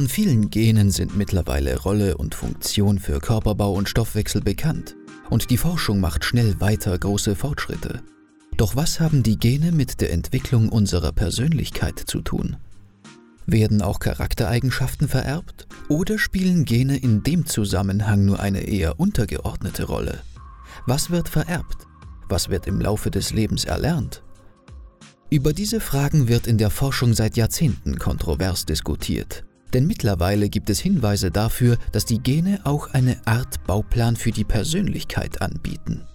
Von vielen Genen sind mittlerweile Rolle und Funktion für Körperbau und Stoffwechsel bekannt und die Forschung macht schnell weiter große Fortschritte. Doch was haben die Gene mit der Entwicklung unserer Persönlichkeit zu tun? Werden auch Charaktereigenschaften vererbt oder spielen Gene in dem Zusammenhang nur eine eher untergeordnete Rolle? Was wird vererbt? Was wird im Laufe des Lebens erlernt? Über diese Fragen wird in der Forschung seit Jahrzehnten kontrovers diskutiert. Denn mittlerweile gibt es Hinweise dafür, dass die Gene auch eine Art Bauplan für die Persönlichkeit anbieten.